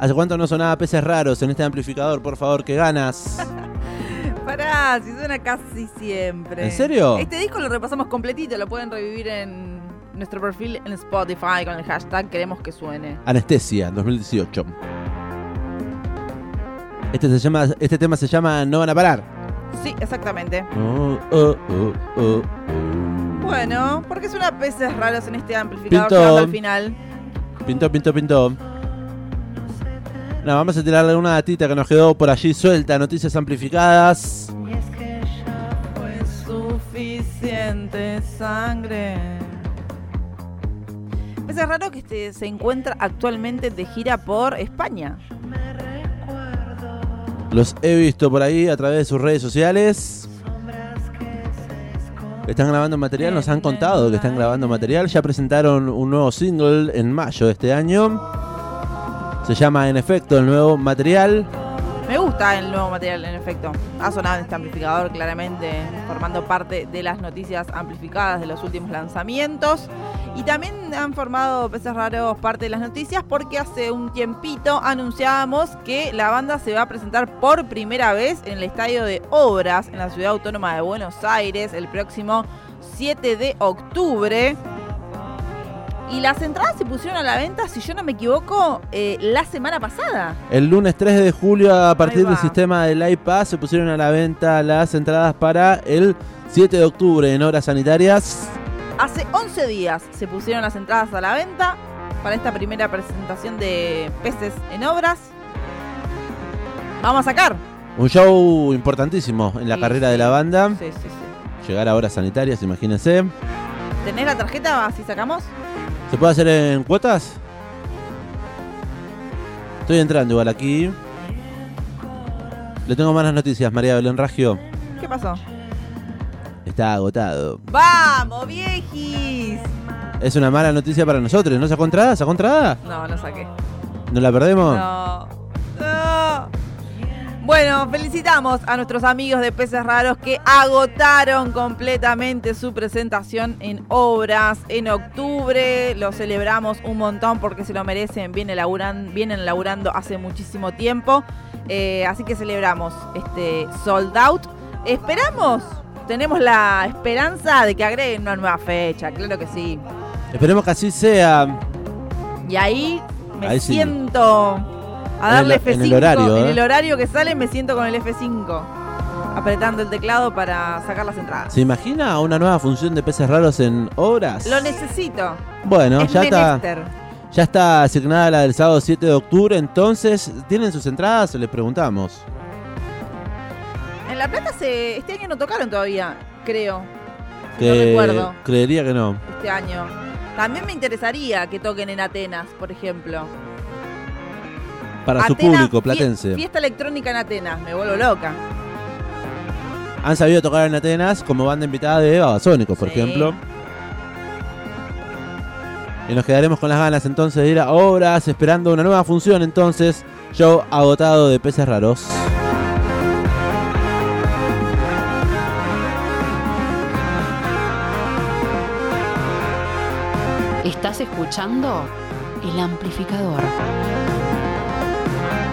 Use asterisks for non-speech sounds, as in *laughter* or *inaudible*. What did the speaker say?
¿Hace cuánto no sonaba peces raros en este amplificador? Por favor, que ganas. *laughs* Pará, si suena casi siempre. ¿En serio? Este disco lo repasamos completito, lo pueden revivir en nuestro perfil en Spotify con el hashtag queremos que suene. Anestesia, 2018. Este, se llama, este tema se llama No van a parar. Sí, exactamente. Oh, oh, oh. Bueno, porque suena peces raros en este amplificador Pinto. llegando al final. Pintó, pintó, pintó. No, vamos a tirarle una datita que nos quedó por allí suelta. Noticias amplificadas. Y es que ya fue suficiente sangre. Peces raro que este, se encuentra actualmente de gira por España. Los he visto por ahí a través de sus redes sociales. Están grabando material, nos han contado que están grabando material. Ya presentaron un nuevo single en mayo de este año. Se llama En efecto el nuevo material. Me gusta el nuevo material, en efecto. Ha sonado en este amplificador, claramente, formando parte de las noticias amplificadas de los últimos lanzamientos. Y también han formado Peces Raros parte de las noticias porque hace un tiempito anunciábamos que la banda se va a presentar por primera vez en el Estadio de Obras en la Ciudad Autónoma de Buenos Aires el próximo 7 de octubre. Y las entradas se pusieron a la venta, si yo no me equivoco, eh, la semana pasada. El lunes 3 de julio, a partir del sistema del iPass, se pusieron a la venta las entradas para el 7 de octubre en horas sanitarias. Hace 11 días se pusieron las entradas a la venta para esta primera presentación de Peces en Obras. Vamos a sacar. Un show importantísimo en la Sí, carrera sí. de la banda. Sí, sí, sí. Llegar a horas sanitarias, imagínense. ¿Tenés la tarjeta así sacamos? ¿Se puede hacer en cuotas? Estoy entrando igual aquí. Le tengo malas noticias, María Belén Raggio. ¿Qué pasó? Está agotado. ¡Vamos, viejis! Es una mala noticia para nosotros. ¿No sacó entrada? ¿Sacó entrada? No, no saqué. ¿No la perdemos? No. No. Bueno, felicitamos a nuestros amigos de Peces Raros que agotaron completamente su presentación en obras en octubre. Lo celebramos un montón porque se lo merecen. Vienen, laburan- vienen laburando hace muchísimo tiempo. Eh, así que celebramos este sold out. Esperamos, tenemos la esperanza de que agreguen una nueva fecha, claro que sí. Esperemos que así sea. Y ahí me Ahí sí. A darle el- F5. en el horario, En ¿eh? el horario que sale me siento con el F5. Apretando el teclado para sacar las entradas. ¿Se imagina una nueva función de peces raros en obras? Lo necesito. Bueno, es ya está, ya está asignada la del sábado 7 de octubre, entonces, ¿tienen sus entradas? Les preguntamos. En La Plata se, este año no tocaron todavía, creo. Si Que no recuerdo. creería que no. Este año. También me interesaría que toquen en Atenas, por ejemplo. Para su público platense. Fiesta electrónica en Atenas, me vuelvo loca. Han sabido tocar en Atenas como banda invitada de Babasónicos, por Sí. ejemplo. Y nos quedaremos con las ganas entonces de ir a obras, esperando una nueva función entonces. Show agotado de peces raros. Estás escuchando El Amplificador. Bye.